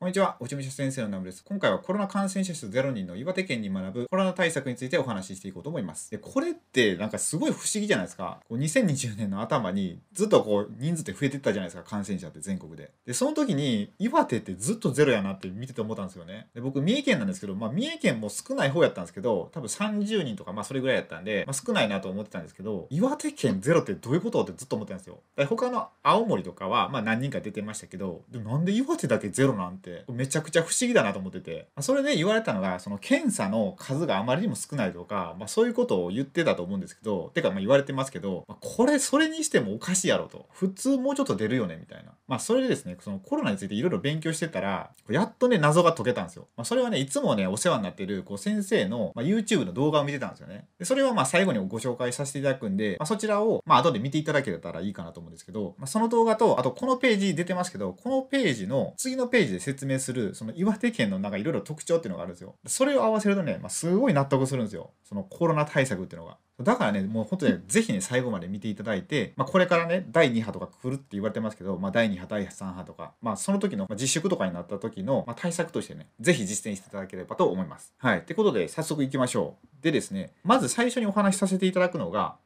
こんにちは、落ち武者先生のナムです。今回はコロナ感染者数0人の岩手県に学ぶコロナ対策についてお話ししていこうと思います。で、これってなんかすごい不思議じゃないですか。こう2020年の頭にずっとこう人数って増えてったじゃないですか、感染者って全国で。で、その時に岩手ってずっとゼロやなって見てて思ったんですよね。で、僕三重県なんですけど、まあ三重県も少ない方やったんですけど、多分30人とかまあそれぐらいやったんで、まあ、少ないなと思ってたんですけど、岩手県ゼロってどういうことってずっと思ってたんですよ。で他の青森とかはまあ何人か出てましたけど、でもなんで岩手だけゼロなんてめちゃくちゃ不思議だなと思ってて、それで言われたのが、その検査の数があまりにも少ないとか、まあそういうことを言ってたと思うんですけど、てかまあ言われてますけど、これそれにしてもおかしいやろと。普通もうちょっと出るよねみたいな。まあそれでですね、そのコロナについていろいろ勉強してたら、やっとね、謎が解けたんですよ。まあそれはね、いつもね、お世話になってるこう先生の、まあ、YouTube の動画を見てたんですよね。でそれはまあ最後にご紹介させていただくんで、まあ、そちらをまあ後で見ていただけたらいいかなと思うんですけど、まあ、その動画と、あとこのページ出てますけど、このページの次のページで説明する、その岩手県のなんかいろいろ特徴っていうのがあるんですよ。それを合わせるとね、まあ、すごい納得するんですよ。そのコロナ対策っていうのが。だからね、もう本当にぜひね、最後まで見ていただいて、まあ、これからね、第2波とか来るって言われてますけど、まあ、第2波、第3波とか、まあ、その時の、まあ、自粛とかになった時の、まあ、対策としてね、ぜひ実践していただければと思います。はい。ってことで、早速行きましょう。でですね、まず最初にお話しさせていただくのが、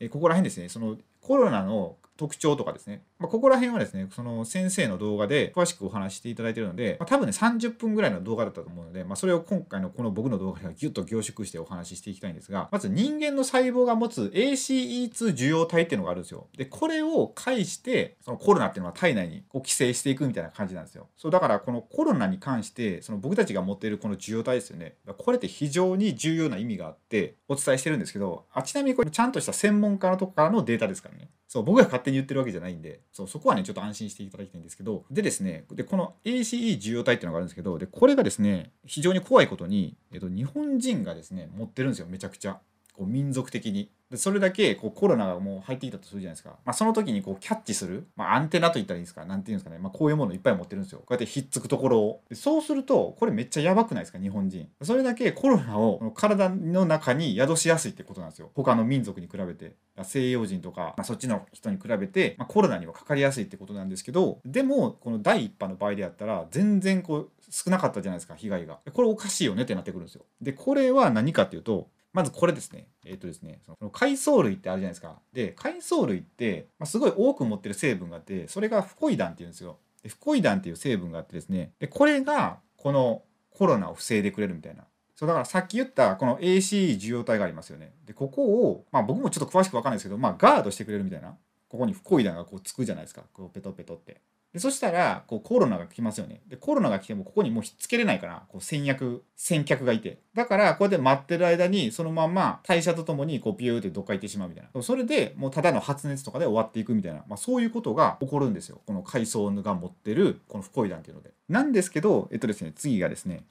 えここら辺ですね、そのコロナの特徴とかですね、まあ、ここら辺はですね、その先生の動画で詳しくお話していただいているので、まあ、多分ね、30分ぐらいの動画だったと思うので、まあ、それを今回のこの僕の動画ではギュッと凝縮してお話ししていきたいんですが、まず人間の細胞が持つ ACE2 受容体っていうのがあるんですよ。で、これを介して、そのコロナっていうのは体内にこう寄生していくみたいな感じなんですよ。そう、だからこのコロナに関して、その僕たちが持っているこの受容体ですよね。これって非常に重要な意味があってお伝えしてるんですけど、あちなみにこれちゃんとした専門家のとこからのデータですからね。そう、僕が勝手に言ってるわけじゃないんで、そう、そこはね、ちょっと安心していただきたいんですけど、でですね、で、この ACE 受容体っていうのがあるんですけど、で、これがですね、非常に怖いことに、えっと、日本人がですね、持ってるんですよ、めちゃくちゃ。こう民族的に。でそれだけこうコロナがもう入ってきたとするじゃないですか。まあ、その時にこうキャッチする、まあ、アンテナと言ったらいいですか、なんていうんですかね、まあ、こういうものいっぱい持ってるんですよ。こうやってひっつくところを。でそうすると、これめっちゃやばくないですか、日本人。それだけコロナを体の中に宿しやすいってことなんですよ。他の民族に比べて。西洋人とか、まあ、そっちの人に比べて、まあ、コロナにはかかりやすいってことなんですけど、でも、この第1波の場合であったら、全然こう少なかったじゃないですか、被害が。これおかしいよねってなってくるんですよ。で、これは何かっていうと、まずこれですね。えっ、ー、とですね、その海藻類ってあるじゃないですか。で、海藻類って、まあ、すごい多く持ってる成分があって、それがフコイダンっていうんですよ。でフコイダンっていう成分があってですね、で、これがこのコロナを防いでくれるみたいな。そうだからさっき言ったこの AC 受容体がありますよね。で、ここを、まあ僕もちょっと詳しくわかんないですけど、まあガードしてくれるみたいな。ここにフコイダンがこうつくじゃないですか。こうペトペトって。でそしたらこうコロナが来ますよね。でコロナが来てもここにもうひっつけれないからこう先約先客がいて。だからこうやって待ってる間にそのまま代謝とともにこうピューってどっか行ってしまうみたいな。それでもうただの発熱とかで終わっていくみたいな、まあ、そういうことが起こるんですよ。この海藻が持ってるこのフコイダンっていうので。なんですけどえっとですね次がですね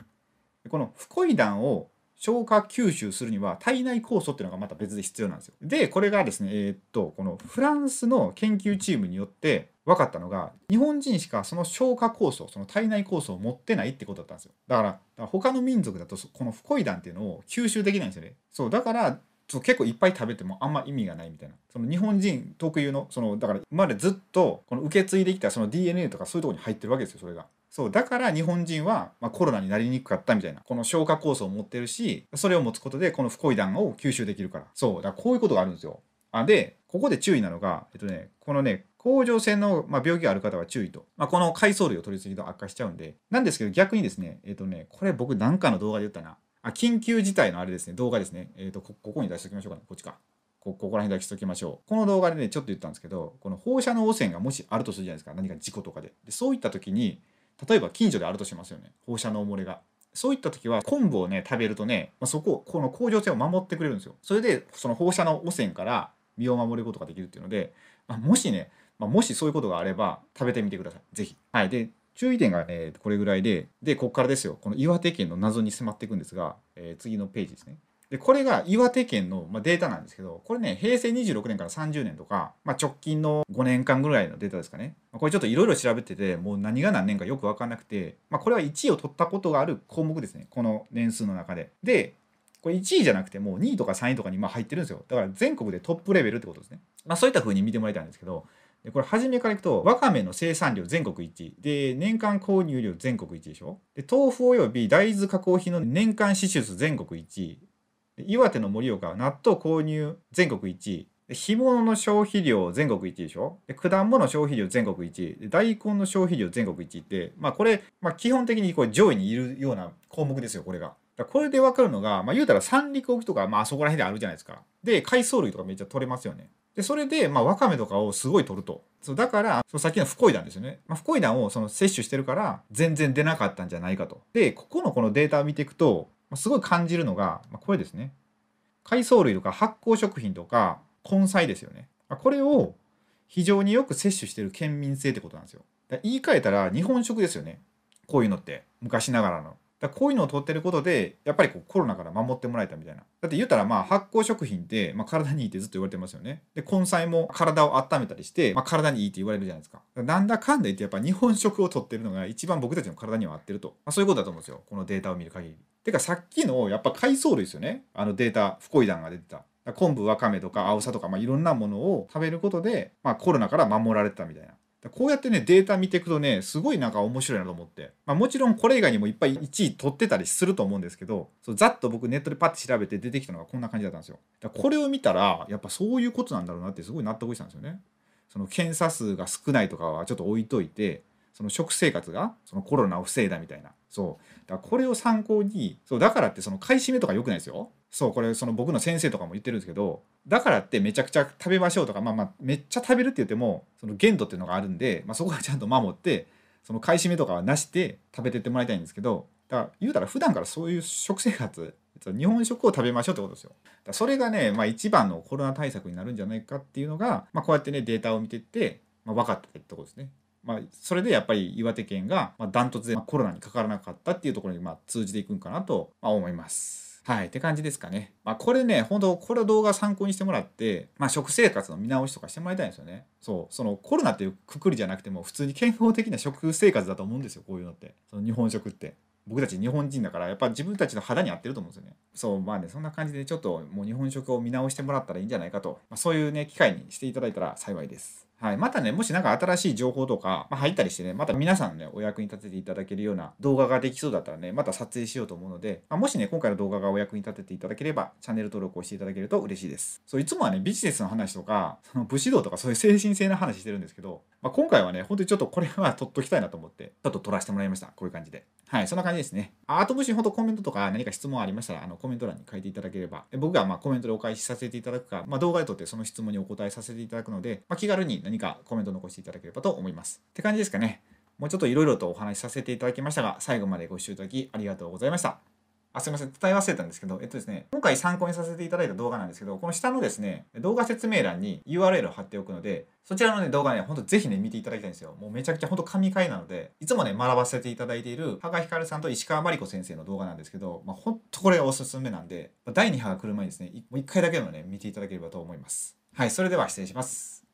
このフコイダンを消化吸収するには体内酵素っていうのがまた別で必要なんですよ。で、これがですね、えー、っと、このフランスの研究チームによって分かったのが、日本人しかその消化酵素、その体内酵素を持ってないってことだったんですよ。だから、他の民族だとこのフコイダンっていうのを吸収できないんですよね。そう、だから、結構いっぱい食べてもあんま意味がないみたいな。その日本人特有の、その、だから今までずっとこの受け継いできたその DNA とかそういうとこに入ってるわけですよ、それが。そうだから日本人は、まあ、コロナになりにくかったみたいなこの消化酵素を持ってるしそれを持つことでこのフコイダンを吸収できるからそうだからこういうことがあるんですよあでここで注意なのがえっとねこのね甲状腺の、まあ、病気がある方は注意と、まあ、この海藻類を取りすぎると悪化しちゃうんで。なんですけど逆にですねえっとねこれ僕何かの動画で言ったな。あ緊急事態のあれですね動画ですね。えっとここに出しておきましょうかね。こっちか。こここら辺出しておきましょう。この動画でね、ちょっと言ったんですけど、この放射能汚染がもしあるとするじゃないですか。何か事故とかで。でそういった時に、例えば近所であるとしますよね。放射能漏れが。そういった時は昆布をね食べるとね、まあ、そここの甲状腺を守ってくれるんですよ。それでその放射能汚染から身を守ることができるっていうので、まあ、もしね、まあ、もしそういうことがあれば食べてみてください。是非はい。で注意点がねこれぐらいででここからですよ。この岩手県の謎に迫っていくんですが、えー、次のページですね。でこれが岩手県の、まあ、データなんですけどこれね平成26年から30年とか、まあ、直近の5年間ぐらいのデータですかね。まこれちょっといろいろ調べててもう何が何年かよく分かんなくて、まあ、これは1位を取ったことがある項目ですね。この年数の中で。でこれ1位じゃなくてもう2位とか3位とかにま入ってるんですよ。だから全国でトップレベルってことですね、まあ、そういった風に見てもらいたいんですけど。でこれ初めからいくとわかめの生産量全国一位。で年間購入量全国一位でしょ。で豆腐および大豆加工品の年間支出全国一位。岩手の盛岡納豆購入全国一位。干物の消費量全国一位でしょ。で果物消費量全国一位。で大根の消費量全国一位ってまあこれ、まあ、基本的にこれ上位にいるような項目ですよこれが。だこれで分かるのが、まあ、言うたら三陸沖とか、まあそこら辺であるじゃないですか。で海藻類とかめっちゃ取れますよね。でそれで、まあ、わかめとかをすごい取ると。そうだからそのさっきのフコイダンですよね。まあ、フコイダンをその摂取してるから全然出なかったんじゃないかと。でここのこのデータを見ていくと、まあ、すごい感じるのが、まあ、これですね。海藻類とか発酵食品とか根菜ですよね。あこれを非常によく摂取してる県民性ってことなんですよ。言い換えたら日本食ですよね。こういうのって昔ながらの。だこういうのを取ってることでやっぱりこうコロナから守ってもらえたみたいな。だって言ったらまあ発酵食品って、まあ、体にいいってずっと言われてますよね。で根菜も体を温めたりして、まあ、体にいいって言われるじゃないですか。なんだかんだ言ってやっぱ日本食を取ってるのが一番僕たちの体には合ってると。まあ、そういうことだと思うんですよ。このデータを見る限り。てかさっきのやっぱ海藻類ですよね。あのデータ、フコイダンが出てた。昆布わかめとかアオサとか、まあ、いろんなものを食べることで、まあ、コロナから守られてたみたいな。こうやってねデータ見ていくとねすごいなんか面白いなと思って、まあ、もちろんこれ以外にもいっぱい1位取ってたりすると思うんですけどそうざっと僕ネットでパッて調べて出てきたのがこんな感じだったんですよ。だこれを見たらやっぱそういうことなんだろうなってすごい納得したんですよね。その検査数が少ないとかはちょっと置いといてその食生活がそのコロナを防いだみたいな。そう。だからこれを参考にそうだからってその買い占めとか良くないですよ。そうこれその僕の先生とかも言ってるんですけどだからってめちゃくちゃ食べましょうとかまあまあめっちゃ食べるって言ってもその限度っていうのがあるんで、まあ、そこはちゃんと守ってその買い占めとかはなして食べてってもらいたいんですけどだから言うたら普段からそういう食生活日本食を食べましょうってことですよ。だそれがね、まあ、一番のコロナ対策になるんじゃないかっていうのが、まあ、こうやってねデータを見てって、まあ、分かったってとこですね。まあ、それでやっぱり岩手県がダントツでコロナにかからなかったっていうところにまあ通じていくんかなと思います。はい、って感じですかね。まあ、これね、本当これ動画参考にしてもらって、まあ、食生活の見直しとかしてもらいたいんですよね。そう、そのコロナっていうくくりじゃなくても、普通に健康的な食生活だと思うんですよ、こういうのって。その日本食って。僕たち日本人だからやっぱ自分たちの肌に合ってると思うんですよね。そうまあねそんな感じでちょっともう日本食を見直してもらったらいいんじゃないかと、まあ、そういうね機会にしていただいたら幸いです。はい、またね、もし何か新しい情報とか、まあ、入ったりしてね、また皆さんね、お役に立てていただけるような動画ができそうだったらね、また撮影しようと思うので、まあ、もしね、今回の動画がお役に立てていただければ、チャンネル登録をしていただけると嬉しいです。そう、いつもはね、ビジネスの話とか、その武士道とかそういう精神性の話してるんですけど、まあ、今回はね、本当にちょっとこれは撮っときたいなと思って、ちょっと撮らせてもらいました。こういう感じで。はい、そんな感じですね。あともし本当コメントとか何か質問ありましたら、あのコメント欄に書いていただければ、僕がまコメントでお返しさせていただくか、ま、動画で撮ってその質問にお答えさせていただくので、ま、気軽に何かコメント残していただければと思います。って感じですかね。もうちょっといろいろとお話しさせていただきましたが、最後までご視聴いただきありがとうございました。あすみません、伝え忘れたんですけど、えっとですね、今回参考にさせていただいた動画なんですけど、この下のですね、動画説明欄に URL を貼っておくので、そちらのね、動画ね、ほんとぜひね、見ていただきたいんですよ。もうめちゃくちゃほんと神回なので、いつもね、学ばせていただいている、羽賀ひかるさんと石川真理子先生の動画なんですけど、まあ、ほんとこれがおすすめなんで、第2波が来る前にですね、もう1回だけでもね、見ていただければと思います。はい、それでは失礼します。